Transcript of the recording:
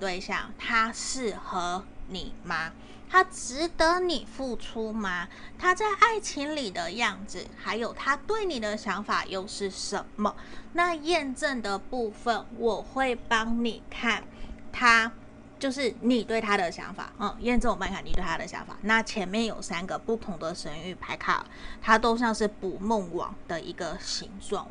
对象，他适合你吗？他值得你付出吗？他在爱情里的样子，还有他对你的想法又是什么？那验证的部分，我会帮你看他。就是你对他的想法，嗯，验证我们看你对他的想法。那前面有三个不同的神域牌卡，它都像是捕梦网的一个形状。